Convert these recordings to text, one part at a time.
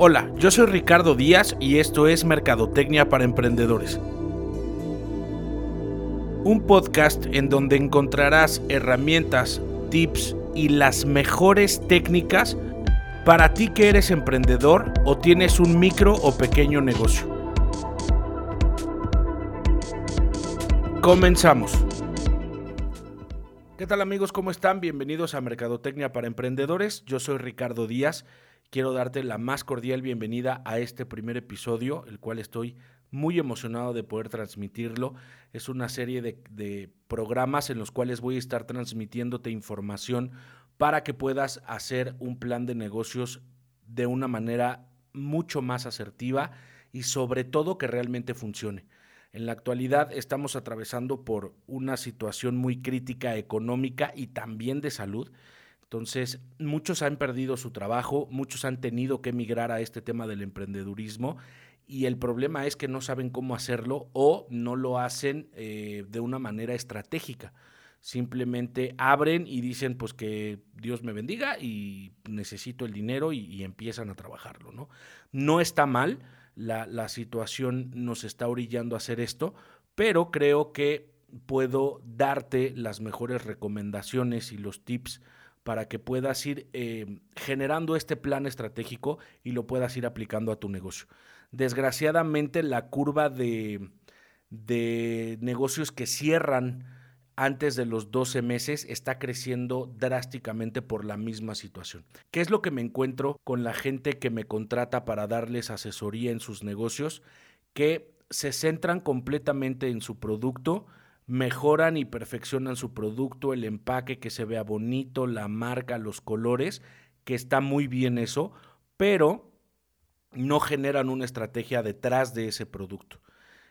Hola, yo soy Ricardo Díaz y esto es Mercadotecnia para Emprendedores. Un podcast en donde encontrarás herramientas, tips y las mejores técnicas para ti que eres emprendedor o tienes un micro o pequeño negocio. Comenzamos. ¿Qué tal amigos? ¿Cómo están? Bienvenidos a Mercadotecnia para Emprendedores. Yo soy Ricardo Díaz quiero darte la más cordial bienvenida a este primer episodio, el cual estoy muy emocionado de poder transmitirlo. Es una serie de, programas en los cuales voy a estar transmitiéndote información para que puedas hacer un plan de negocios de una manera mucho más asertiva y sobre todo que realmente funcione. En la actualidad estamos atravesando por una situación muy crítica económica y también de salud entonces, muchos han perdido su trabajo, muchos han tenido que emigrar a este tema del emprendedurismo y el problema es que no saben cómo hacerlo o no lo hacen eh, de una manera estratégica. Simplemente abren y dicen pues que Dios me bendiga y necesito el dinero y, empiezan a trabajarlo. ¿no? no está mal, la, la situación nos está orillando a hacer esto, pero creo que puedo darte las mejores recomendaciones y los tips para que puedas ir eh, generando este plan estratégico y lo puedas ir aplicando a tu negocio. Desgraciadamente la curva de, de negocios que cierran antes de los 12 meses está creciendo drásticamente por la misma situación. ¿Qué es lo que me encuentro con la gente que me contrata para darles asesoría en sus negocios? Que se centran completamente en su producto, mejoran y perfeccionan su producto, el empaque, que se vea bonito, la marca, los colores, que está muy bien eso, pero no generan una estrategia detrás de ese producto.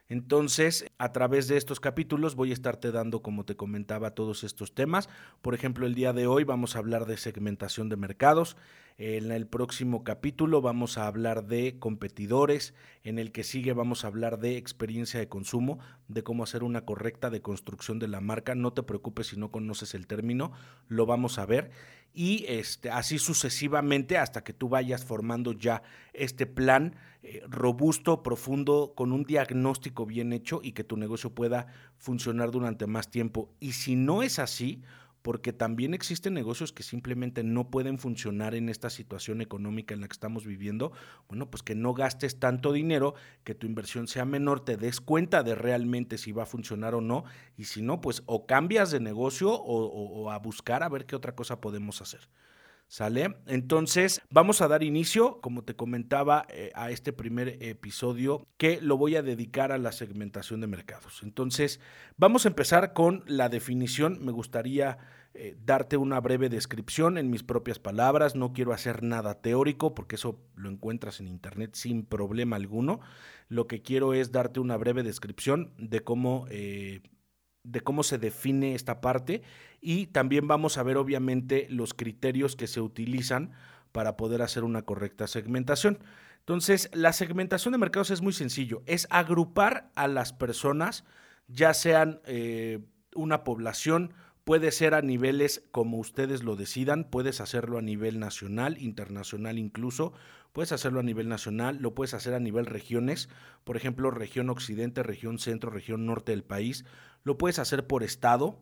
Entonces, a través de estos capítulos voy a estarte dando, como te comentaba, todos estos temas. Por ejemplo, el día de hoy vamos a hablar de segmentación de mercados. En el próximo capítulo vamos a hablar de competidores. En el que sigue vamos a hablar de experiencia de consumo, de cómo hacer una correcta deconstrucción de la marca. No te preocupes si no conoces el término, lo vamos a ver. Y este, así sucesivamente hasta que tú vayas formando ya este plan eh, robusto, profundo, con un diagnóstico bien hecho y que tu negocio pueda funcionar durante más tiempo. Y si no es así, porque también existen negocios que simplemente no pueden funcionar en esta situación económica en la que estamos viviendo, bueno, pues que no gastes tanto dinero, que tu inversión sea menor, te des cuenta de realmente si va a funcionar o no, y si no, pues o cambias de negocio o, a buscar a ver qué otra cosa podemos hacer. ¿Sale? Entonces, vamos a dar inicio, como te comentaba, eh, a este primer episodio que lo voy a dedicar a la segmentación de mercados. Entonces, vamos a empezar con la definición. Me gustaría eh, darte una breve descripción en mis propias palabras. No quiero hacer nada teórico porque eso lo encuentras en internet sin problema alguno. Lo que quiero es darte una breve descripción de cómo... Eh, de cómo se define esta parte y también vamos a ver obviamente los criterios que se utilizan para poder hacer una correcta segmentación. Entonces, la segmentación de mercados es muy sencillo, es agrupar a las personas, ya sean eh, una población, puede ser a niveles como ustedes lo decidan, puedes hacerlo a nivel nacional, internacional incluso, puedes hacerlo a nivel nacional, lo puedes hacer a nivel regiones, por ejemplo, región occidente, región centro, región norte del país, lo puedes hacer por estado,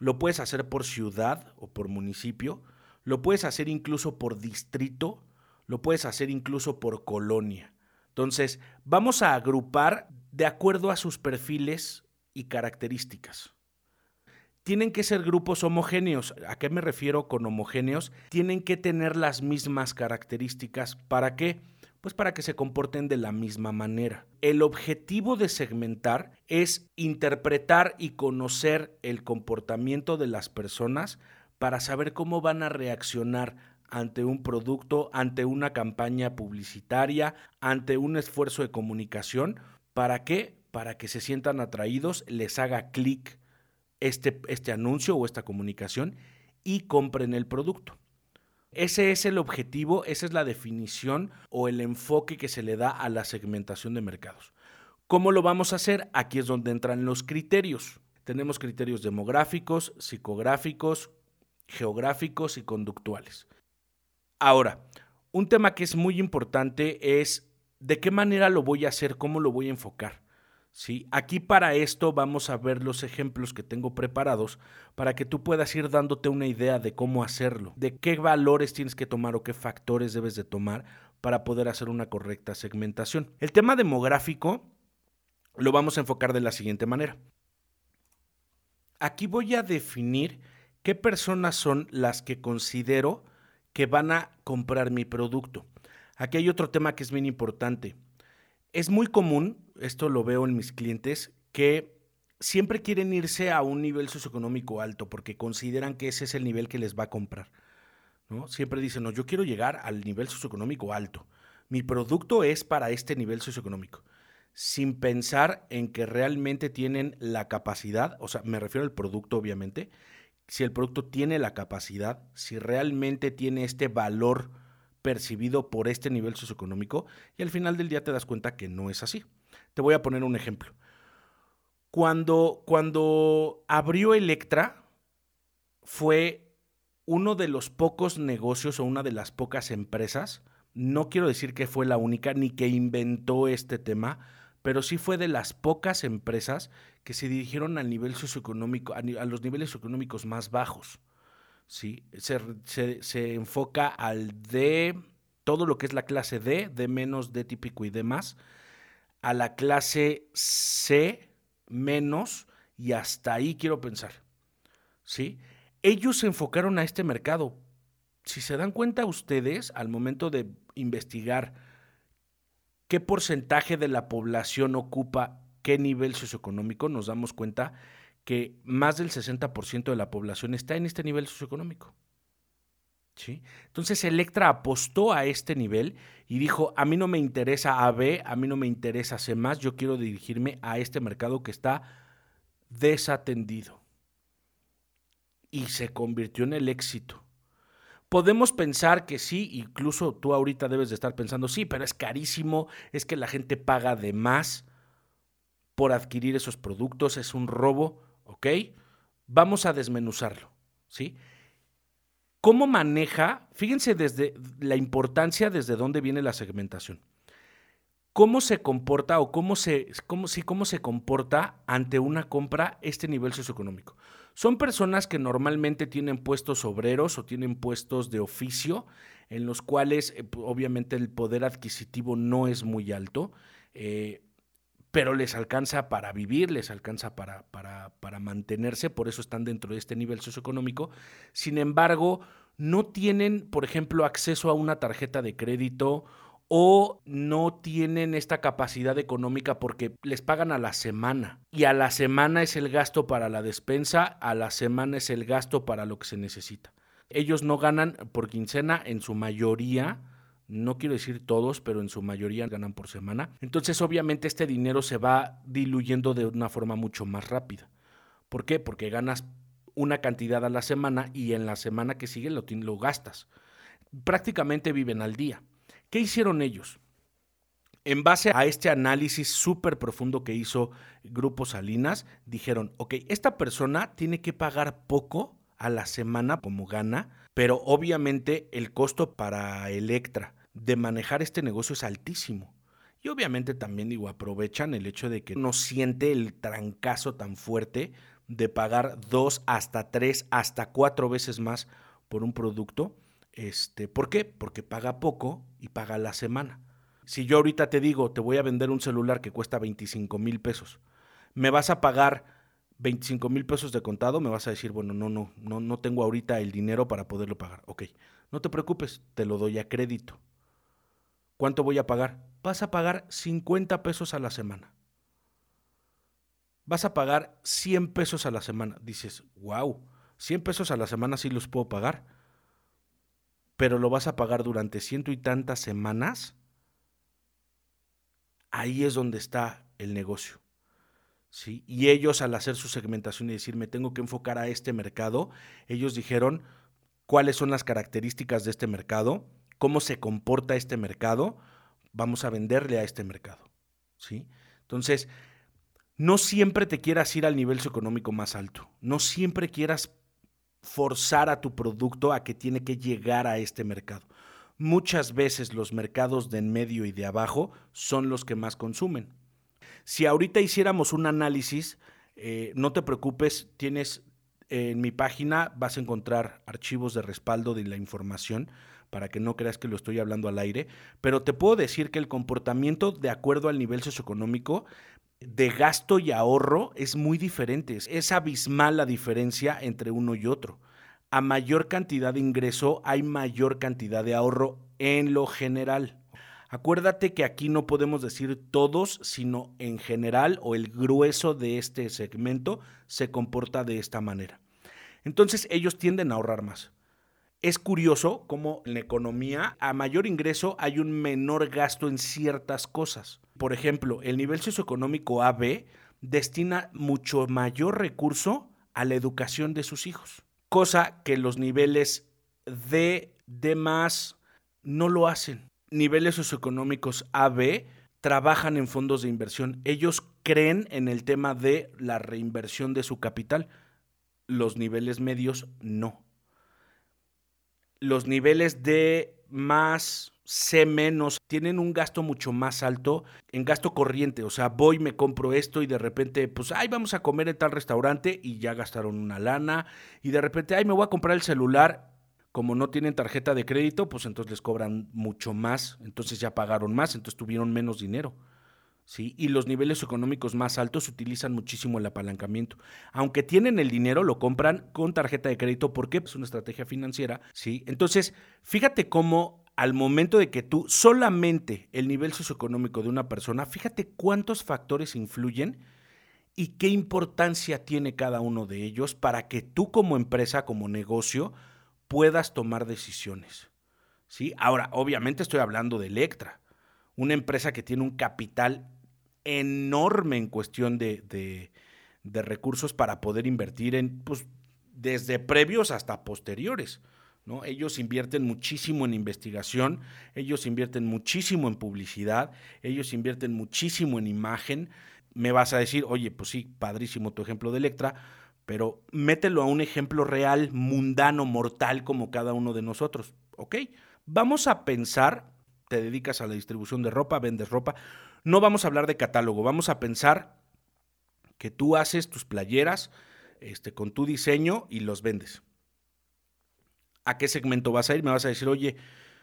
lo puedes hacer por ciudad o por municipio, lo puedes hacer incluso por distrito, lo puedes hacer incluso por colonia. Entonces, vamos a agrupar de acuerdo a sus perfiles y características. Tienen que ser grupos homogéneos. ¿A qué me refiero con homogéneos? Tienen que tener las mismas características. ¿Para qué? Pues para que se comporten de la misma manera. El objetivo de segmentar es interpretar y conocer el comportamiento de las personas para saber cómo van a reaccionar ante un producto, ante una campaña publicitaria, ante un esfuerzo de comunicación. ¿Para qué? Para que se sientan atraídos, les haga clic este, este anuncio o esta comunicación y compren el producto. Ese es el objetivo, esa es la definición o el enfoque que se le da a la segmentación de mercados. ¿Cómo lo vamos a hacer? Aquí es donde entran los criterios. Tenemos criterios demográficos, psicográficos, geográficos y conductuales. Ahora, un tema que es muy importante es de qué manera lo voy a hacer, cómo lo voy a enfocar. ¿Sí? Aquí para esto vamos a ver los ejemplos que tengo preparados para que tú puedas ir dándote una idea de cómo hacerlo, de qué valores tienes que tomar o qué factores debes de tomar para poder hacer una correcta segmentación. El tema demográfico lo vamos a enfocar de la siguiente manera. Aquí voy a definir qué personas son las que considero que van a comprar mi producto. Aquí hay otro tema que es bien importante. Es muy común, esto lo veo en mis clientes, que siempre quieren irse a un nivel socioeconómico alto porque consideran que ese es el nivel que les va a comprar. ¿no? Siempre dicen, no, yo quiero llegar al nivel socioeconómico alto. Mi producto es para este nivel socioeconómico. Sin pensar en que realmente tienen la capacidad, o sea, me refiero al producto obviamente, si el producto tiene la capacidad, si realmente tiene este valor percibido por este nivel socioeconómico y al final del día te das cuenta que no es así. Te voy a poner un ejemplo. Cuando, cuando abrió Electra, fue uno de los pocos negocios o una de las pocas empresas, no quiero decir que fue la única ni que inventó este tema, pero sí fue de las pocas empresas que se dirigieron al nivel socioeconómico, a, los niveles socioeconómicos más bajos. ¿sí? Se, enfoca al D, todo lo que es la clase D, D menos, D típico y D más, a la clase C menos y hasta ahí quiero pensar. ¿sí? Ellos se enfocaron a este mercado. Si se dan cuenta ustedes, al momento de investigar qué porcentaje de la población ocupa qué nivel socioeconómico, nos damos cuenta que más del 60% de la población está en este nivel socioeconómico. Entonces Electra apostó a este nivel y dijo, a mí no me interesa AB, a mí no me interesa C más, yo quiero dirigirme a este mercado que está desatendido. Y se convirtió en el éxito. Podemos pensar que sí, incluso tú ahorita debes de estar pensando, sí, pero es carísimo, es que la gente paga de más por adquirir esos productos, es un robo, ¿ok? Vamos a desmenuzarlo, ¿sí? ¿Cómo maneja? Fíjense desde la importancia desde dónde viene la segmentación. ¿Cómo se comporta o cómo se, cómo, se comporta ante una compra este nivel socioeconómico? Son personas que normalmente tienen puestos obreros o tienen puestos de oficio en los cuales eh, obviamente el poder adquisitivo no es muy alto, eh, pero les alcanza para vivir, les alcanza para, para, para mantenerse, por eso están dentro de este nivel socioeconómico. Sin embargo, no tienen, por ejemplo, acceso a una tarjeta de crédito o no tienen esta capacidad económica porque les pagan a la semana y a la semana es el gasto para la despensa, a la semana es el gasto para lo que se necesita. Ellos no ganan por quincena en su mayoría, no quiero decir todos, pero en su mayoría ganan por semana. Entonces obviamente este dinero se va diluyendo de una forma mucho más rápida. ¿Por qué? Porque ganas una cantidad a la semana y en la semana que sigue lo, gastas. Prácticamente viven al día. ¿Qué hicieron ellos? En base a este análisis súper profundo que hizo Grupo Salinas, dijeron, ok, esta persona tiene que pagar poco a la semana como gana, pero obviamente el costo para Electra de manejar este negocio es altísimo. Y obviamente también digo, aprovechan el hecho de que no siente el trancazo tan fuerte de pagar dos hasta tres, hasta cuatro veces más por un producto este, ¿Por qué? Porque paga poco y paga la semana. Si yo ahorita te digo, te voy a vender un celular que cuesta 25 mil pesos, me vas a pagar 25 mil pesos de contado, me vas a decir, bueno, no, no, no, no tengo ahorita el dinero para poderlo pagar. Ok, no te preocupes, te lo doy a crédito. ¿Cuánto voy a pagar? Vas a pagar 50 pesos a la semana. Vas a pagar 100 pesos a la semana. Dices, wow, 100 pesos a la semana sí los puedo pagar pero lo vas a pagar durante ciento y tantas semanas, ahí es donde está el negocio. ¿sí? Y ellos al hacer su segmentación y decir, me tengo que enfocar a este mercado, ellos dijeron cuáles son las características de este mercado, cómo se comporta este mercado, vamos a venderle a este mercado. ¿sí? Entonces, no siempre te quieras ir al nivel socioeconómico más alto, no siempre quieras forzar a tu producto a que tiene que llegar a este mercado. muchas veces los mercados de en medio y de abajo son los que más consumen. Si ahorita hiciéramos un análisis, eh, no te preocupes, tienes en mi página, vas a encontrar archivos de respaldo de la información para que no creas que lo estoy hablando al aire, pero te puedo decir que el comportamiento de acuerdo al nivel socioeconómico de gasto y ahorro es muy diferente. Es abismal la diferencia entre uno y otro. A mayor cantidad de ingreso hay mayor cantidad de ahorro en lo general. Acuérdate que aquí no podemos decir todos, sino en general o el grueso de este segmento se comporta de esta manera. Entonces ellos tienden a ahorrar más. Es curioso cómo en la economía a mayor ingreso hay un menor gasto en ciertas cosas. Por ejemplo, el nivel socioeconómico AB destina mucho mayor recurso a la educación de sus hijos, cosa que los niveles D, D más no lo hacen. Niveles socioeconómicos AB trabajan en fondos de inversión. Ellos creen en el tema de la reinversión de su capital. Los niveles medios no los niveles de más C menos tienen un gasto mucho más alto en gasto corriente. O sea, voy, me compro esto y de repente, pues, ay, vamos a comer en tal restaurante y ya gastaron una lana. Y de repente, ay, me voy a comprar el celular. Como no tienen tarjeta de crédito, pues entonces les cobran mucho más. Entonces ya pagaron más, entonces tuvieron menos dinero. ¿Sí? Y los niveles económicos más altos utilizan muchísimo el apalancamiento. Aunque tienen el dinero, lo compran con tarjeta de crédito porque es una estrategia financiera, ¿sí? Entonces, fíjate cómo al momento de que tú solamente el nivel socioeconómico de una persona, fíjate cuántos factores influyen y qué importancia tiene cada uno de ellos para que tú como empresa, como negocio, puedas tomar decisiones. ¿Sí? Ahora, obviamente estoy hablando de Electra, una empresa que tiene un capital enorme en cuestión de, recursos para poder invertir en, pues, desde previos hasta posteriores. ¿no? Ellos invierten muchísimo en investigación, ellos invierten muchísimo en publicidad, ellos invierten muchísimo en imagen. Me vas a decir, oye, pues sí, padrísimo tu ejemplo de Electra, pero mételo a un ejemplo real, mundano, mortal, como cada uno de nosotros. ¿Ok? Vamos a pensar, te dedicas a la distribución de ropa, vendes ropa, no vamos a hablar de catálogo, vamos a pensar que tú haces tus playeras este, con tu diseño y los vendes. ¿A qué segmento vas a ir? Me vas a decir, oye,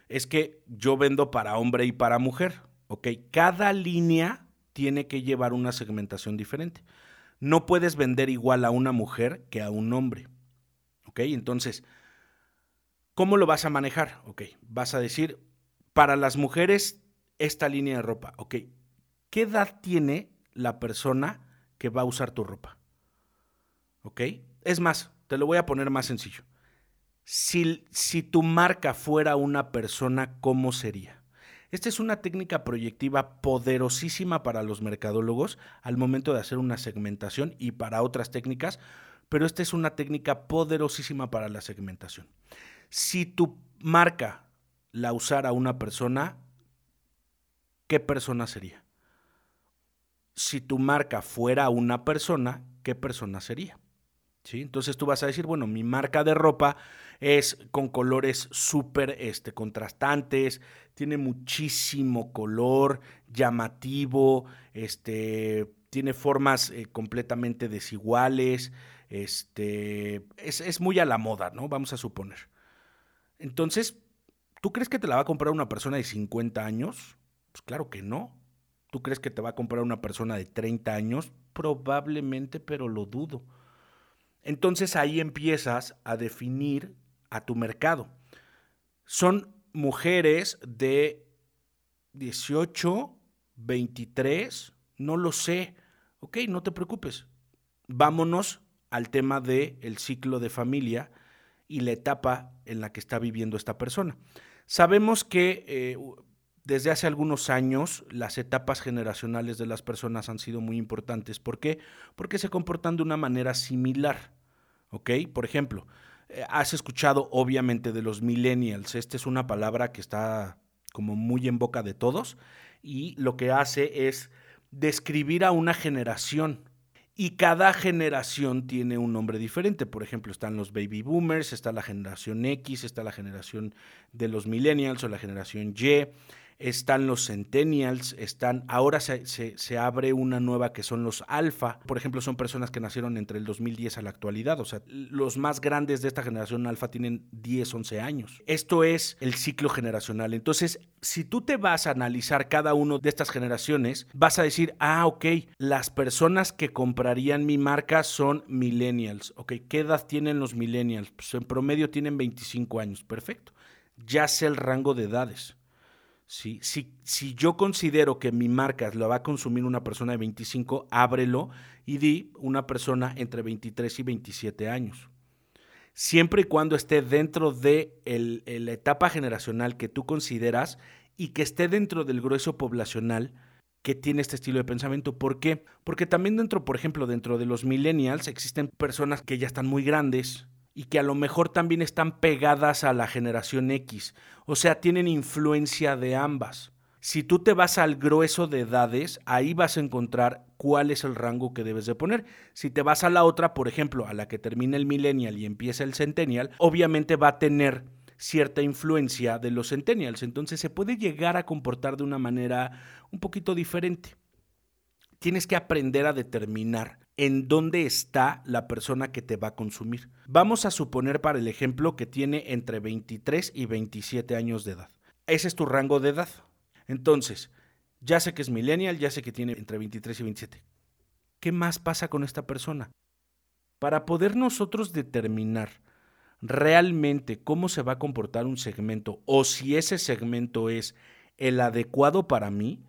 es que yo vendo para hombre y para mujer. Ok, cada línea tiene que llevar una segmentación diferente. No puedes vender igual a una mujer que a un hombre. Ok, entonces, ¿cómo lo vas a manejar? Ok, vas a decir, para las mujeres, esta línea de ropa. Ok, ¿qué edad tiene la persona que va a usar tu ropa? ¿Ok? Es más, te lo voy a poner más sencillo. Si, si tu marca fuera una persona, ¿cómo sería? Esta es una técnica proyectiva poderosísima para los mercadólogos al momento de hacer una segmentación y para otras técnicas, pero esta es una técnica poderosísima para la segmentación. Si tu marca la usara una persona, ¿qué persona sería? Si tu marca fuera una persona, ¿qué persona sería? ¿Sí? Entonces tú vas a decir, bueno, mi marca de ropa es con colores súper este, contrastantes, tiene muchísimo color, llamativo, este, tiene formas eh, completamente desiguales, este, es, es muy a la moda, ¿no? Vamos a suponer. Entonces, ¿tú crees que te la va a comprar una persona de 50 años? Pues claro que no. ¿Tú crees que te va a comprar una persona de 30 años? Probablemente, pero lo dudo. Entonces ahí empiezas a definir a tu mercado. Son mujeres de 18, 23, no lo sé. Ok, no te preocupes. Vámonos al tema del el ciclo de familia y la etapa en la que está viviendo esta persona. Sabemos que eh, desde hace algunos años las etapas generacionales de las personas han sido muy importantes. ¿Por qué? Porque se comportan de una manera similar. ¿Ok? Por ejemplo, eh, has escuchado obviamente de los millennials. Esta es una palabra que está como muy en boca de todos y lo que hace es describir a una generación. Y cada generación tiene un nombre diferente. Por ejemplo, están los baby boomers, está la generación X, está la generación de los millennials o la generación Y están los centennials, están, ahora se, se, abre una nueva que son los alfa, por ejemplo, son personas que nacieron entre el 2010 a la actualidad, o sea, los más grandes de esta generación alfa tienen 10, 11 años. Esto es el ciclo generacional. Entonces, si tú te vas a analizar cada uno de estas generaciones, vas a decir, ah, ok, las personas que comprarían mi marca son millennials, ok, ¿qué edad tienen los millennials? Pues en promedio tienen 25 años, perfecto. Ya sé el rango de edades. Si, si yo considero que mi marca la va a consumir una persona de 25, ábrelo y di una persona entre 23 y 27 años. Siempre y cuando esté dentro de la etapa generacional que tú consideras y que esté dentro del grueso poblacional que tiene este estilo de pensamiento. ¿Por qué? Porque también dentro, por ejemplo, dentro de los millennials existen personas que ya están muy grandes, y que a lo mejor también están pegadas a la generación X, o sea, tienen influencia de ambas. Si tú te vas al grueso de edades, ahí vas a encontrar cuál es el rango que debes de poner. Si te vas a la otra, por ejemplo, a la que termina el millennial y empieza el centennial, obviamente va a tener cierta influencia de los centennials, entonces se puede llegar a comportar de una manera un poquito diferente. Tienes que aprender a determinar en dónde está la persona que te va a consumir. Vamos a suponer para el ejemplo que tiene entre 23 y 27 años de edad. Ese es tu rango de edad. Entonces, ya sé que es millennial, ya sé que tiene entre 23 y 27. ¿Qué más pasa con esta persona? Para poder nosotros determinar realmente cómo se va a comportar un segmento o si ese segmento es el adecuado para mí,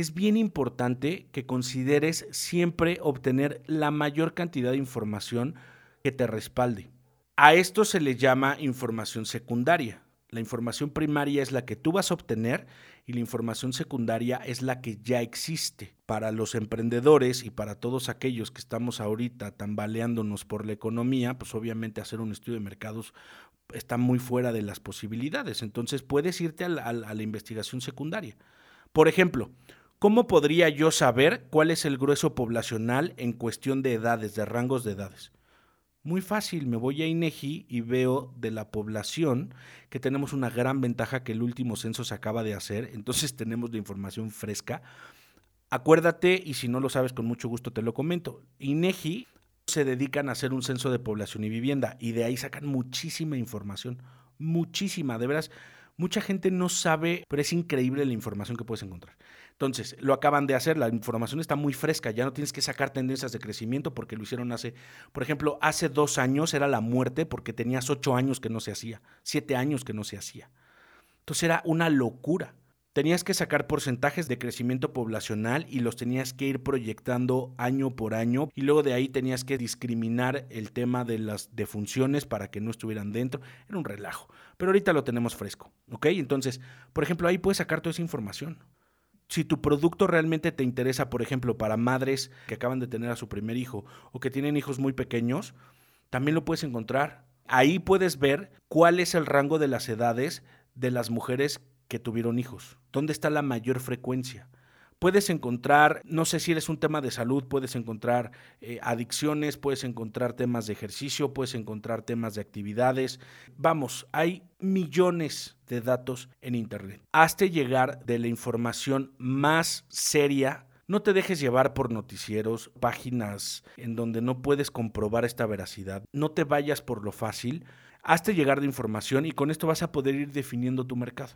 es bien importante que consideres siempre obtener la mayor cantidad de información que te respalde. A esto se le llama información secundaria. La información primaria es la que tú vas a obtener y la información secundaria es la que ya existe. Para los emprendedores y para todos aquellos que estamos ahorita tambaleándonos por la economía, pues obviamente hacer un estudio de mercados está muy fuera de las posibilidades. Entonces puedes irte a la, a la investigación secundaria. Por ejemplo, ¿Cómo podría yo saber cuál es el grueso poblacional en cuestión de edades, de rangos de edades? Muy fácil, me voy a INEGI y veo de la población que tenemos una gran ventaja que el último censo se acaba de hacer, entonces tenemos la información fresca. Acuérdate, y si no lo sabes, con mucho gusto te lo comento. INEGI se dedican a hacer un censo de población y vivienda y de ahí sacan muchísima información, muchísima, de veras. Mucha gente no sabe, pero es increíble la información que puedes encontrar. Entonces, lo acaban de hacer, la información está muy fresca, ya no tienes que sacar tendencias de crecimiento porque lo hicieron hace, por ejemplo, hace dos años era la muerte porque tenías ocho años que no se hacía, siete años que no se hacía. Entonces era una locura. Tenías que sacar porcentajes de crecimiento poblacional y los tenías que ir proyectando año por año y luego de ahí tenías que discriminar el tema de las defunciones para que no estuvieran dentro. Era un relajo. Pero ahorita lo tenemos fresco, ¿ok? Entonces, por ejemplo, ahí puedes sacar toda esa información si tu producto realmente te interesa, por ejemplo, para madres que acaban de tener a su primer hijo o que tienen hijos muy pequeños, también lo puedes encontrar. Ahí puedes ver cuál es el rango de las edades de las mujeres que tuvieron hijos, dónde está la mayor frecuencia puedes encontrar, no sé si eres un tema de salud, puedes encontrar eh, adicciones, puedes encontrar temas de ejercicio, puedes encontrar temas de actividades. Vamos, hay millones de datos en Internet. Hazte llegar de la información más seria. No te dejes llevar por noticieros, páginas en donde no puedes comprobar esta veracidad. No te vayas por lo fácil. Hazte llegar de información y con esto vas a poder ir definiendo tu mercado.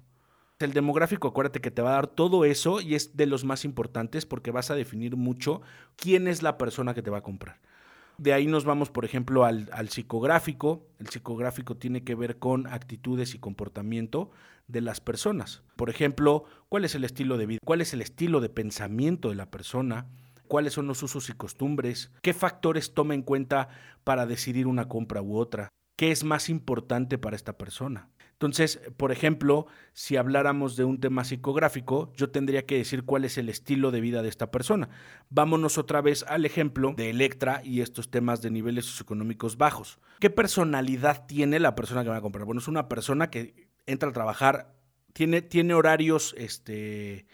El demográfico, acuérdate que te va a dar todo eso y es de los más importantes porque vas a definir mucho quién es la persona que te va a comprar. De ahí nos vamos, por ejemplo, al, psicográfico. El psicográfico tiene que ver con actitudes y comportamiento de las personas. Por ejemplo, cuál es el estilo de vida, cuál es el estilo de pensamiento de la persona, cuáles son los usos y costumbres, qué factores toma en cuenta para decidir una compra u otra, qué es más importante para esta persona. Entonces, por ejemplo, si habláramos de un tema psicográfico, yo tendría que decir cuál es el estilo de vida de esta persona. Vámonos otra vez al ejemplo de Electra y estos temas de niveles socioeconómicos bajos. ¿Qué personalidad tiene la persona que va a comprar? Bueno, es una persona que entra a trabajar, tiene, tiene horarios este,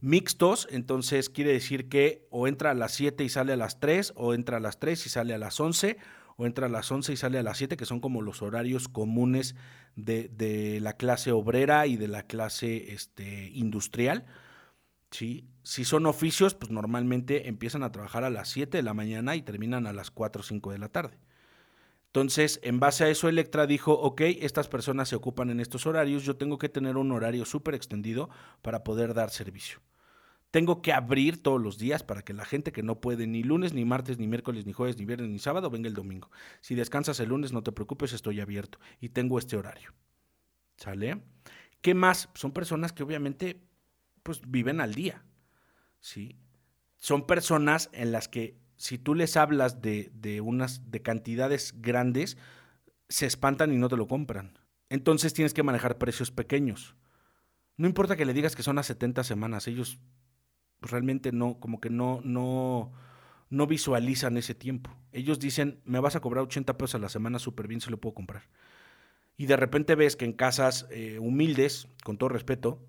mixtos, entonces quiere decir que o entra a las 7 y sale a las 3, o entra a las 3 y sale a las 11, o entra a las 11 y sale a las 7, que son como los horarios comunes de, de la clase obrera y de la clase este, industrial. ¿sí? Si son oficios, pues normalmente empiezan a trabajar a las 7 de la mañana y terminan a las 4 o 5 de la tarde. Entonces, en base a eso, Electra dijo, ok, estas personas se ocupan en estos horarios, yo tengo que tener un horario súper extendido para poder dar servicio. Tengo que abrir todos los días para que la gente que no puede ni lunes, ni martes, ni miércoles, ni jueves, ni viernes, ni sábado, venga el domingo. Si descansas el lunes, no te preocupes, estoy abierto y tengo este horario. ¿Sale? ¿Qué más? Son personas que obviamente pues viven al día. ¿Sí? Son personas en las que si tú les hablas de, de unas de cantidades grandes, se espantan y no te lo compran. Entonces tienes que manejar precios pequeños. No importa que le digas que son a 70 semanas, ellos realmente no, como que no, no, no visualizan ese tiempo. Ellos dicen, me vas a cobrar 80 pesos a la semana, súper bien, se lo puedo comprar. Y de repente ves que en casas eh, humildes, con todo respeto,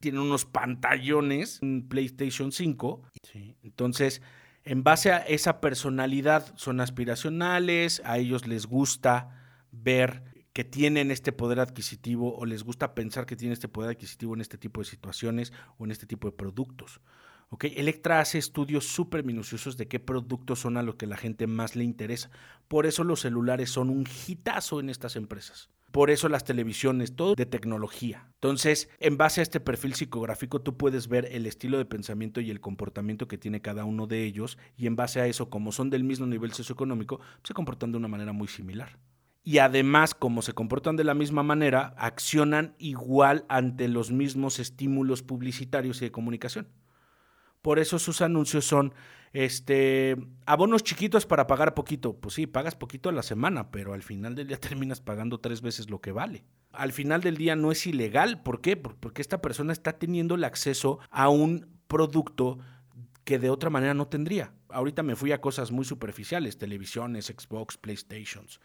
tienen unos pantallones, un PlayStation 5. Entonces, en base a esa personalidad, son aspiracionales, a ellos les gusta ver que tienen este poder adquisitivo o les gusta pensar que tienen este poder adquisitivo en este tipo de situaciones o en este tipo de productos. Electra hace estudios súper minuciosos de qué productos son a los que la gente más le interesa. Por eso los celulares son un hitazo en estas empresas. Por eso las televisiones, todo de tecnología. Entonces, en base a este perfil psicográfico, tú puedes ver el estilo de pensamiento y el comportamiento que tiene cada uno de ellos, y en base a eso, como son del mismo nivel socioeconómico, se comportan de una manera muy similar. Y además, como se comportan de la misma manera, accionan igual ante los mismos estímulos publicitarios y de comunicación. Por eso sus anuncios son este abonos chiquitos para pagar poquito. Pues sí, pagas poquito a la semana, pero al final del día terminas pagando tres veces lo que vale. Al final del día no es ilegal. ¿Por qué? Porque esta persona está teniendo el acceso a un producto que de otra manera no tendría. Ahorita me fui a cosas muy superficiales, televisiones, Xbox, PlayStations.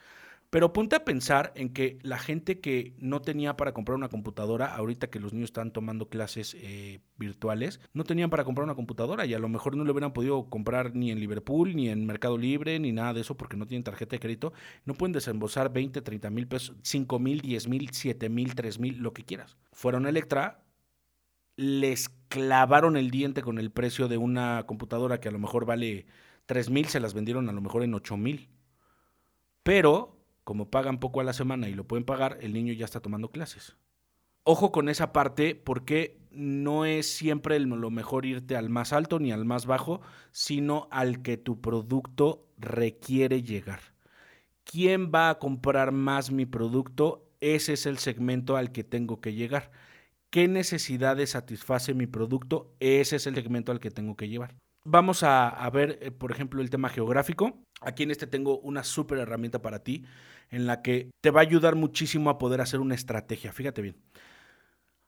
Pero ponte a pensar en que la gente que no tenía para comprar una computadora, ahorita que los niños están tomando clases eh, virtuales, no tenían para comprar una computadora y a lo mejor no le hubieran podido comprar ni en Liverpool, ni en Mercado Libre, ni nada de eso porque no tienen tarjeta de crédito. No pueden desembolsar 20, 30 mil pesos, 5 mil, 10 mil, 7 mil, 3 mil, lo que quieras. Fueron a Electra, les clavaron el diente con el precio de una computadora que a lo mejor vale 3 mil, se las vendieron a lo mejor en 8 mil. Pero como pagan poco a la semana y lo pueden pagar, el niño ya está tomando clases. Ojo con esa parte porque no es siempre lo mejor irte al más alto ni al más bajo, sino al que tu producto requiere llegar. ¿Quién va a comprar más mi producto? Ese es el segmento al que tengo que llegar. ¿Qué necesidades satisface mi producto? Ese es el segmento al que tengo que llevar. Vamos a, ver, eh, por ejemplo, el tema geográfico. Aquí en este tengo una súper herramienta para ti en la que te va a ayudar muchísimo a poder hacer una estrategia. Fíjate bien.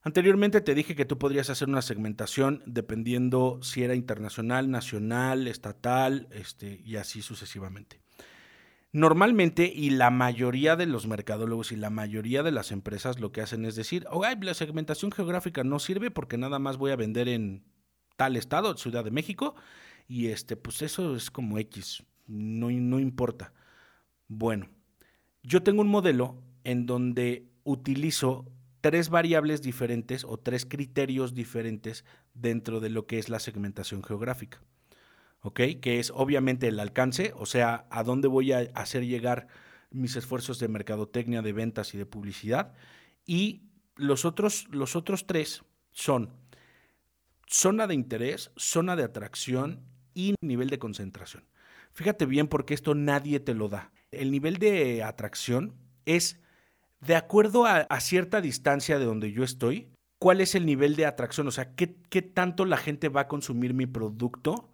Anteriormente te dije que tú podrías hacer una segmentación dependiendo si era internacional, nacional, estatal, este, y así sucesivamente. Normalmente, y la mayoría de los mercadólogos y la mayoría de las empresas lo que hacen es decir, oh, la segmentación geográfica no sirve porque nada más voy a vender en tal estado, Ciudad de México, y este, pues eso es como X, no, no importa. Bueno, yo tengo un modelo en donde utilizo tres variables diferentes o tres criterios diferentes dentro de lo que es la segmentación geográfica. ¿Ok? Que es obviamente el alcance, o sea, a dónde voy a hacer llegar mis esfuerzos de mercadotecnia, de ventas y de publicidad. Y los otros, los otros tres son zona de interés, zona de atracción y nivel de concentración. Fíjate bien porque esto nadie te lo da el nivel de atracción es de acuerdo a, cierta distancia de donde yo estoy, cuál es el nivel de atracción, o sea, qué, tanto la gente va a consumir mi producto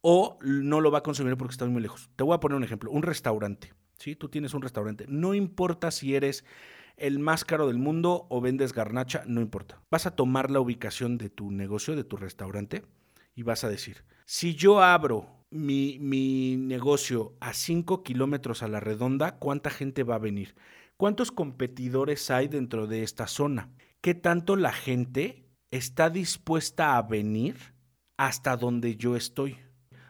o no lo va a consumir porque está muy lejos. Te voy a poner un ejemplo, un restaurante, ¿sí? Tú tienes un restaurante, no importa si eres el más caro del mundo o vendes garnacha, no importa. Vas a tomar la ubicación de tu negocio, de tu restaurante, y vas a decir, si yo abro mi, negocio a 5 kilómetros a la redonda, ¿cuánta gente va a venir? ¿Cuántos competidores hay dentro de esta zona? ¿Qué tanto la gente está dispuesta a venir hasta donde yo estoy.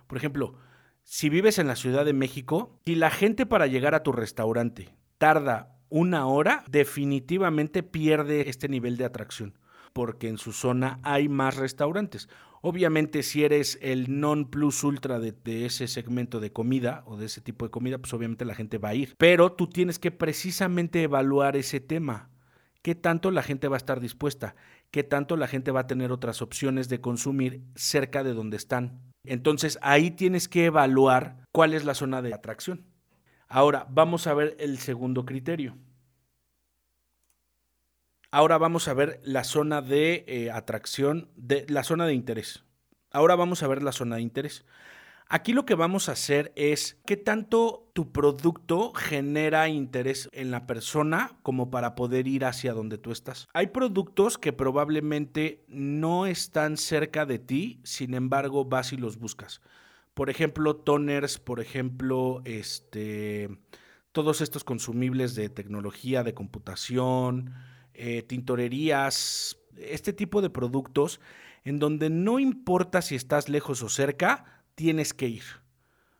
Por ejemplo, si vives en la Ciudad de México, si la gente para llegar a tu restaurante tarda una hora, definitivamente pierde este nivel de atracción, porque en su zona hay más restaurantes. Obviamente, si eres el non plus ultra de, ese segmento de comida o de ese tipo de comida, pues obviamente la gente va a ir. Pero tú tienes que precisamente evaluar ese tema. ¿Qué tanto la gente va a estar dispuesta? ¿Qué tanto la gente va a tener otras opciones de consumir cerca de donde están? Entonces ahí tienes que evaluar cuál es la zona de atracción. Ahora vamos a ver el segundo criterio. Ahora vamos a ver la zona de eh, atracción, de la zona de interés. Ahora vamos a ver la zona de interés. Aquí lo que vamos a hacer es qué tanto tu producto genera interés en la persona como para poder ir hacia donde tú estás. Hay productos que probablemente no están cerca de ti, sin embargo vas y los buscas. Por ejemplo, toners, por ejemplo, este, todos estos consumibles de tecnología, de computación, eh, tintorerías, este tipo de productos en donde no importa si estás lejos o cerca, tienes que ir.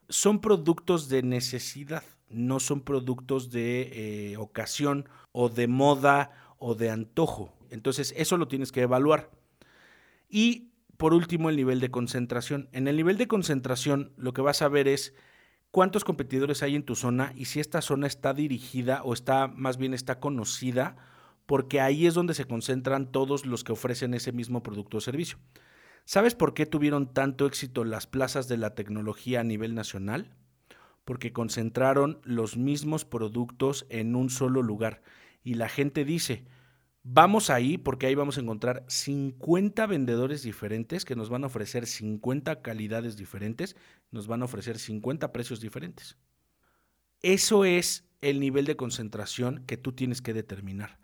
Son productos de necesidad, no son productos de eh, ocasión o de moda o de antojo. Entonces eso lo tienes que evaluar. Y por último, el nivel de concentración. En el nivel de concentración lo que vas a ver es cuántos competidores hay en tu zona y si esta zona está dirigida o está más bien está conocida porque ahí es donde se concentran todos los que ofrecen ese mismo producto o servicio. ¿Sabes por qué tuvieron tanto éxito las plazas de la tecnología a nivel nacional? Porque concentraron los mismos productos en un solo lugar. Y la gente dice, vamos ahí porque ahí vamos a encontrar 50 vendedores diferentes que nos van a ofrecer 50 calidades diferentes, nos van a ofrecer 50 precios diferentes. Eso es el nivel de concentración que tú tienes que determinar.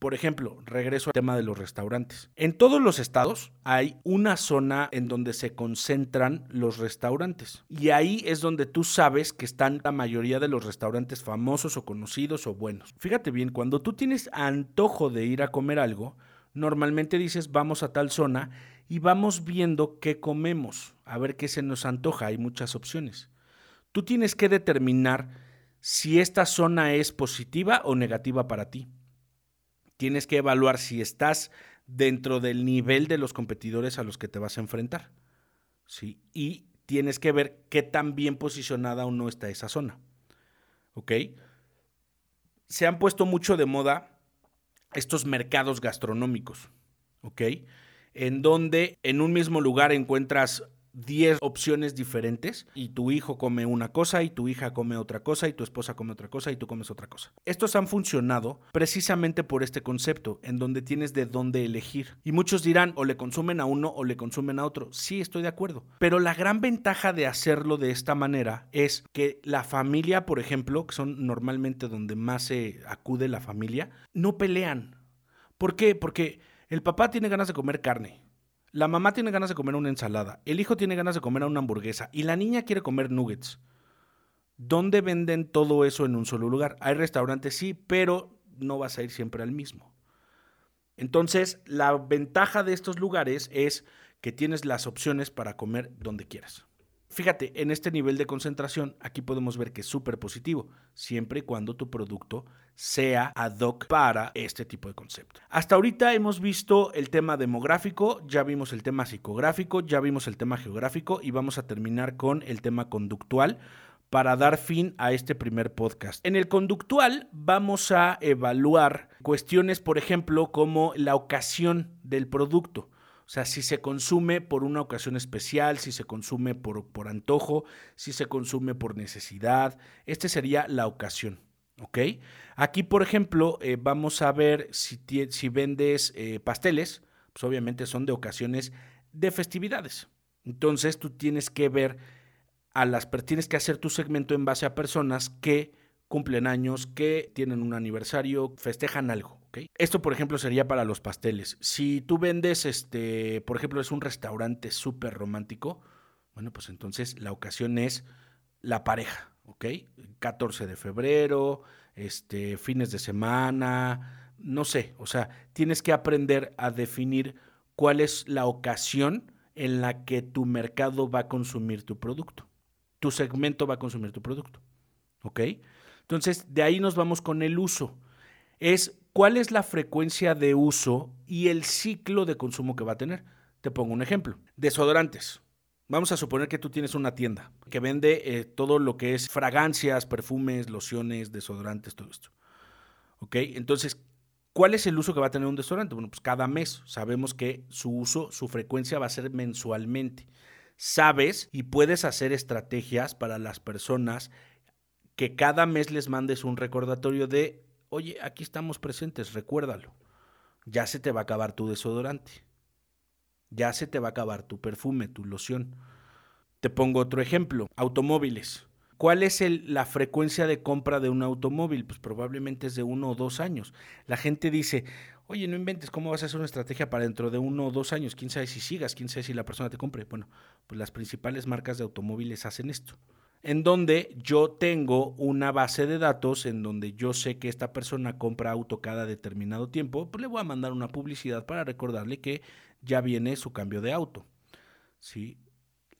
Por ejemplo, regreso al tema de los restaurantes. En todos los estados hay una zona en donde se concentran los restaurantes. Y ahí es donde tú sabes que están la mayoría de los restaurantes famosos o conocidos o buenos. Fíjate bien, cuando tú tienes antojo de ir a comer algo, normalmente dices vamos a tal zona y vamos viendo qué comemos, a ver qué se nos antoja. Hay muchas opciones. Tú tienes que determinar si esta zona es positiva o negativa para ti tienes que evaluar si estás dentro del nivel de los competidores a los que te vas a enfrentar. ¿sí? Y tienes que ver qué tan bien posicionada o no está esa zona. ¿Ok? Se han puesto mucho de moda estos mercados gastronómicos. ¿Ok? En donde en un mismo lugar encuentras 10 opciones diferentes y tu hijo come una cosa y tu hija come otra cosa y tu esposa come otra cosa y tú comes otra cosa. Estos han funcionado precisamente por este concepto en donde tienes de dónde elegir. Y muchos dirán o le consumen a uno o le consumen a otro. Sí, estoy de acuerdo. Pero la gran ventaja de hacerlo de esta manera es que la familia, por ejemplo, que son normalmente donde más se acude la familia, no pelean. ¿Por qué? Porque el papá tiene ganas de comer carne la mamá tiene ganas de comer una ensalada, el hijo tiene ganas de comer una hamburguesa y la niña quiere comer nuggets. ¿Dónde venden todo eso en un solo lugar? Hay restaurantes, sí, pero no vas a ir siempre al mismo. Entonces, la ventaja de estos lugares es que tienes las opciones para comer donde quieras. Fíjate, en este nivel de concentración, aquí podemos ver que es súper positivo, siempre y cuando tu producto sea ad hoc para este tipo de concepto. Hasta ahorita hemos visto el tema demográfico, ya vimos el tema psicográfico, ya vimos el tema geográfico y vamos a terminar con el tema conductual para dar fin a este primer podcast. En el conductual vamos a evaluar cuestiones, por ejemplo, como la ocasión del producto. O sea, si se consume por una ocasión especial, si se consume por, por antojo, si se consume por necesidad, este sería la ocasión. ¿Ok? Aquí, por ejemplo, eh, vamos a ver si, si vendes eh, pasteles, pues obviamente son de ocasiones de festividades. Entonces tú tienes que ver a las tienes que hacer tu segmento en base a personas que cumplen años, que tienen un aniversario, festejan algo. Esto, por ejemplo, sería para los pasteles. Si tú vendes, este, por ejemplo, es un restaurante súper romántico, bueno, pues entonces la ocasión es la pareja, ¿ok? 14 de febrero, este, fines de semana, no sé, o sea, tienes que aprender a definir cuál es la ocasión en la que tu mercado va a consumir tu producto. Tu segmento va a consumir tu producto. ¿Ok? Entonces, de ahí nos vamos con el uso. Es cuál es la frecuencia de uso y el ciclo de consumo que va a tener. Te pongo un ejemplo. Desodorantes. Vamos a suponer que tú tienes una tienda que vende eh, todo lo que es fragancias, perfumes, lociones, desodorantes, todo esto. ¿Ok? Entonces, ¿cuál es el uso que va a tener un desodorante? Bueno, pues cada mes. Sabemos que su uso, su frecuencia va a ser mensualmente. Sabes y puedes hacer estrategias para las personas que cada mes les mandes un recordatorio de, oye, aquí estamos presentes, recuérdalo. Ya se te va a acabar tu desodorante. Ya se te va a acabar tu perfume, tu loción. Te pongo otro ejemplo, automóviles. ¿Cuál es la frecuencia de compra de un automóvil? Pues probablemente es de uno o dos años. La gente dice, oye, no inventes, ¿cómo vas a hacer una estrategia para dentro de uno o dos años? ¿Quién sabe si sigas? ¿Quién sabe si la persona te compre? Bueno, pues las principales marcas de automóviles hacen esto. En donde yo tengo una base de datos en donde yo sé que esta persona compra auto cada determinado tiempo, pues le voy a mandar una publicidad para recordarle que ya viene su cambio de auto. ¿sí?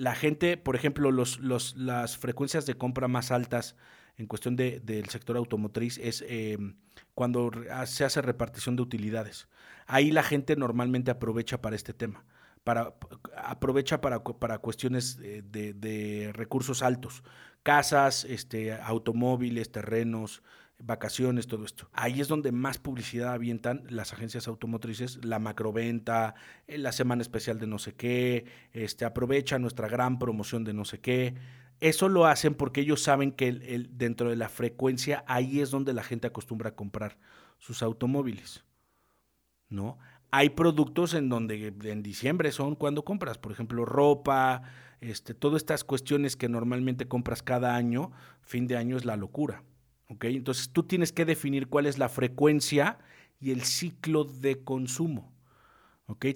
la gente, por ejemplo, los, las frecuencias de compra más altas en cuestión de, del sector automotriz es em, cuando se hace repartición de utilidades. Ahí la gente normalmente aprovecha para este tema, para, aprovecha para, para cuestiones de, de, recursos altos, casas, este, automóviles, terrenos, vacaciones, todo esto. Ahí es donde más publicidad avientan las agencias automotrices, la macroventa, eh, la semana especial de no sé qué, este, aprovecha nuestra gran promoción de no sé qué. Eso lo hacen porque ellos saben que el, dentro de la frecuencia ahí es donde la gente acostumbra a comprar sus automóviles. ¿No? Hay productos en donde en diciembre son cuando compras, por ejemplo, ropa, este, todas estas cuestiones que normalmente compras cada año, fin de año es la locura. Entonces tú tienes que definir cuál es la frecuencia y el ciclo de consumo.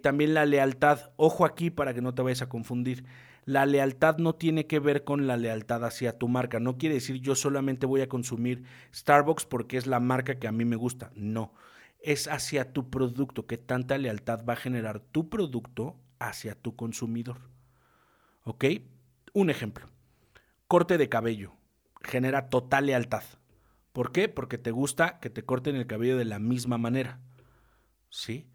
También la lealtad, ojo aquí para que no te vayas a confundir. La lealtad no tiene que ver con la lealtad hacia tu marca. No quiere decir yo solamente voy a consumir Starbucks porque es la marca que a mí me gusta. No, es hacia tu producto, que tanta lealtad va a generar tu producto hacia tu consumidor. ¿Ok? Un ejemplo. Corte de cabello. Genera total lealtad. ¿Por qué? Porque te gusta que te corten el cabello de la misma manera. ¿Sí?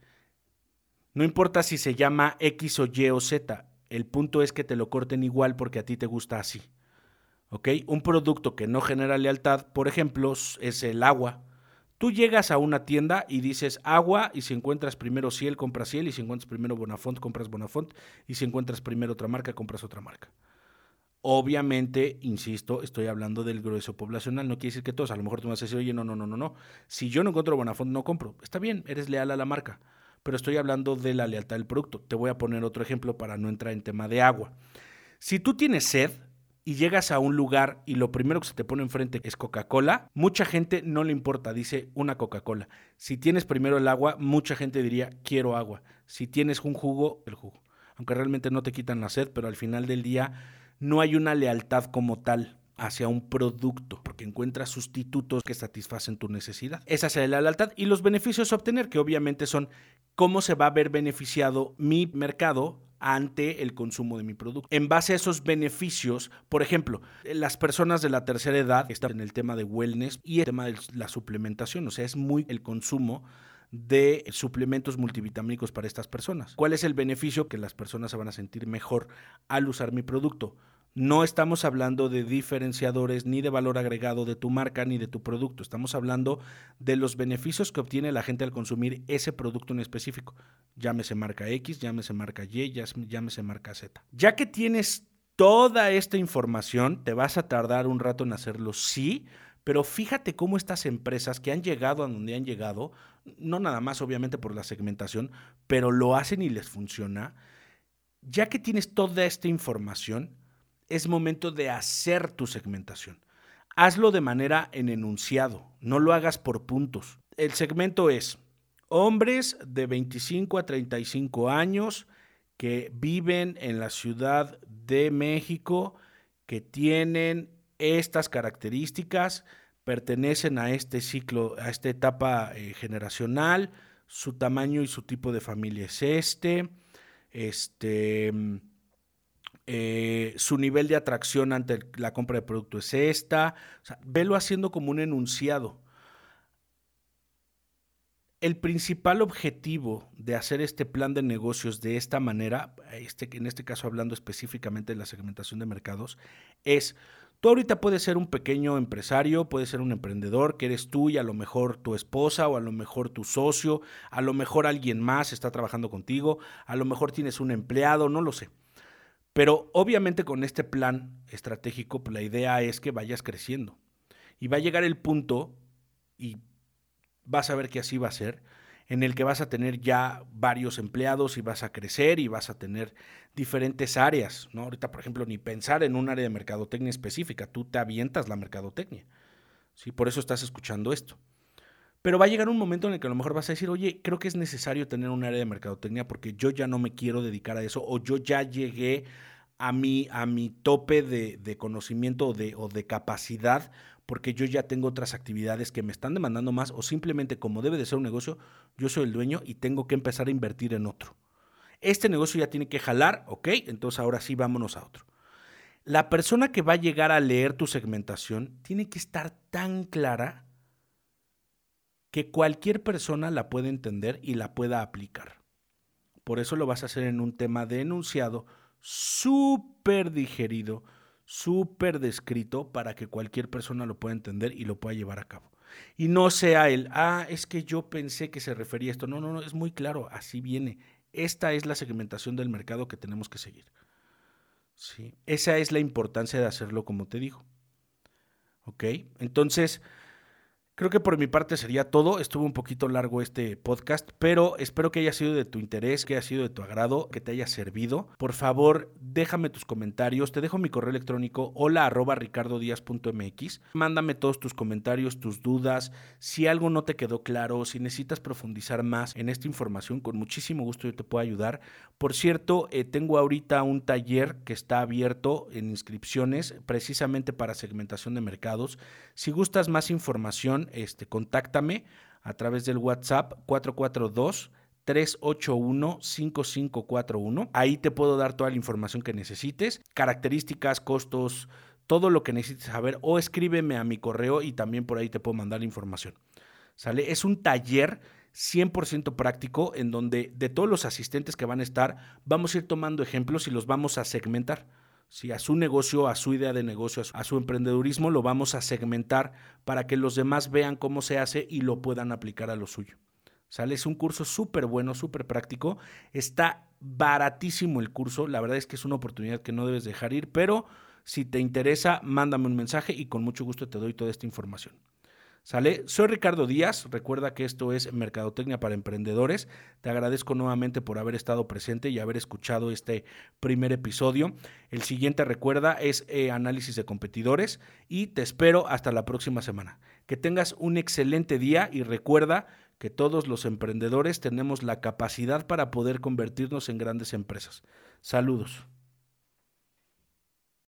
No importa si se llama X o Y o Z, el punto es que te lo corten igual porque a ti te gusta así. ¿Ok? Un producto que no genera lealtad, por ejemplo, es el agua. Tú llegas a una tienda y dices agua y si encuentras primero Ciel, compras Ciel y si encuentras primero Bonafont, compras Bonafont y si encuentras primero otra marca, compras otra marca. Obviamente, insisto, estoy hablando del grueso poblacional, no quiere decir que todos, a lo mejor tú vas a decir, oye, no, no, no, no, no, si yo no encuentro Bonafont, no compro. Está bien, eres leal a la marca, pero estoy hablando de la lealtad del producto. Te voy a poner otro ejemplo para no entrar en tema de agua. Si tú tienes sed y llegas a un lugar y lo primero que se te pone enfrente es Coca-Cola, mucha gente no le importa, dice una Coca-Cola. Si tienes primero el agua, mucha gente diría, quiero agua. Si tienes un jugo, el jugo. Aunque realmente no te quitan la sed, pero al final del día no hay una lealtad como tal hacia un producto, porque encuentras sustitutos que satisfacen tu necesidad. Esa es la lealtad y los beneficios a obtener, que obviamente son cómo se va a ver beneficiado mi mercado ante el consumo de mi producto. En base a esos beneficios, por ejemplo, las personas de la tercera edad están en el tema de wellness y el tema de la suplementación, o sea, es muy el consumo de suplementos multivitamínicos para estas personas. ¿Cuál es el beneficio? Que las personas se van a sentir mejor al usar mi producto. No estamos hablando de diferenciadores ni de valor agregado de tu marca ni de tu producto. Estamos hablando de los beneficios que obtiene la gente al consumir ese producto en específico. Llámese marca X, llámese marca Y, llámese marca Z. Ya que tienes toda esta información, te vas a tardar un rato en hacerlo, sí, pero fíjate cómo estas empresas que han llegado a donde han llegado, no nada más obviamente por la segmentación, pero lo hacen y les funciona. Ya que tienes toda esta información, es momento de hacer tu segmentación. Hazlo de manera en enunciado, no lo hagas por puntos. El segmento es hombres de 25 a 35 años que viven en la Ciudad de México, que tienen estas características, pertenecen a este ciclo, a esta etapa eh, generacional, su tamaño y su tipo de familia es este, este, eh, su nivel de atracción ante la compra de producto es esta. O sea, velo haciendo como un enunciado. El principal objetivo de hacer este plan de negocios de esta manera, este, en este caso hablando específicamente de la segmentación de mercados, es Tú ahorita puedes ser un pequeño empresario, puedes ser un emprendedor, que eres tú y a lo mejor tu esposa o a lo mejor tu socio, a lo mejor alguien más está trabajando contigo, a lo mejor tienes un empleado, no lo sé. Pero obviamente con este plan estratégico, pues, la idea es que vayas creciendo. Y va a llegar el punto, y vas a ver que así va a ser, en el que vas a tener ya varios empleados y vas a crecer y vas a tener diferentes áreas, ¿no? Ahorita, por ejemplo, ni pensar en un área de mercadotecnia específica, tú te avientas la mercadotecnia, ¿sí? Por eso estás escuchando esto. Pero va a llegar un momento en el que a lo mejor vas a decir, oye, creo que es necesario tener un área de mercadotecnia porque yo ya no me quiero dedicar a eso o yo ya llegué a mi, a mi tope de, de conocimiento o de, o de capacidad porque yo ya tengo otras actividades que me están demandando más o simplemente como debe de ser un negocio, yo soy el dueño y tengo que empezar a invertir en otro. Este negocio ya tiene que jalar, ok, entonces ahora sí vámonos a otro. La persona que va a llegar a leer tu segmentación tiene que estar tan clara que cualquier persona la pueda entender y la pueda aplicar. Por eso lo vas a hacer en un tema de enunciado súper digerido, súper descrito para que cualquier persona lo pueda entender y lo pueda llevar a cabo. Y no sea el, ah, es que yo pensé que se refería a esto. No, no, no, es muy claro, así viene. Esta es la segmentación del mercado que tenemos que seguir. ¿Sí? Esa es la importancia de hacerlo como te digo. ¿Ok? Entonces, Creo que por mi parte sería todo. Estuvo un poquito largo este podcast, pero espero que haya sido de tu interés, que haya sido de tu agrado, que te haya servido. Por favor, déjame tus comentarios. Te dejo mi correo electrónico hola arroba. Mándame todos tus comentarios, tus dudas. Si algo no te quedó claro, si necesitas profundizar más en esta información, con muchísimo gusto yo te puedo ayudar. Por cierto, eh, tengo ahorita un taller que está abierto en inscripciones precisamente para segmentación de mercados. Si gustas más información, este, contáctame a través del WhatsApp 442 381-5541. Ahí te puedo dar toda la información que necesites, características, costos, todo lo que necesites saber o escríbeme a mi correo y también por ahí te puedo mandar la información. ¿Sale? Es un taller 100% práctico en donde de todos los asistentes que van a estar, vamos a ir tomando ejemplos y los vamos a segmentar. Si a su negocio, a su idea de negocio, a su emprendedurismo, lo vamos a segmentar para que los demás vean cómo se hace y lo puedan aplicar a lo suyo. ¿Sale? Es un curso súper bueno, súper práctico. Está baratísimo el curso. La verdad es que es una oportunidad que no debes dejar ir, pero si te interesa, mándame un mensaje y con mucho gusto te doy toda esta información. ¿Sale? Soy Ricardo Díaz. Recuerda que esto es Mercadotecnia para Emprendedores. Te agradezco nuevamente por haber estado presente y haber escuchado este primer episodio. El siguiente, recuerda, es eh, análisis de competidores y te espero hasta la próxima semana. Que tengas un excelente día y recuerda que todos los emprendedores tenemos la capacidad para poder convertirnos en grandes empresas. Saludos.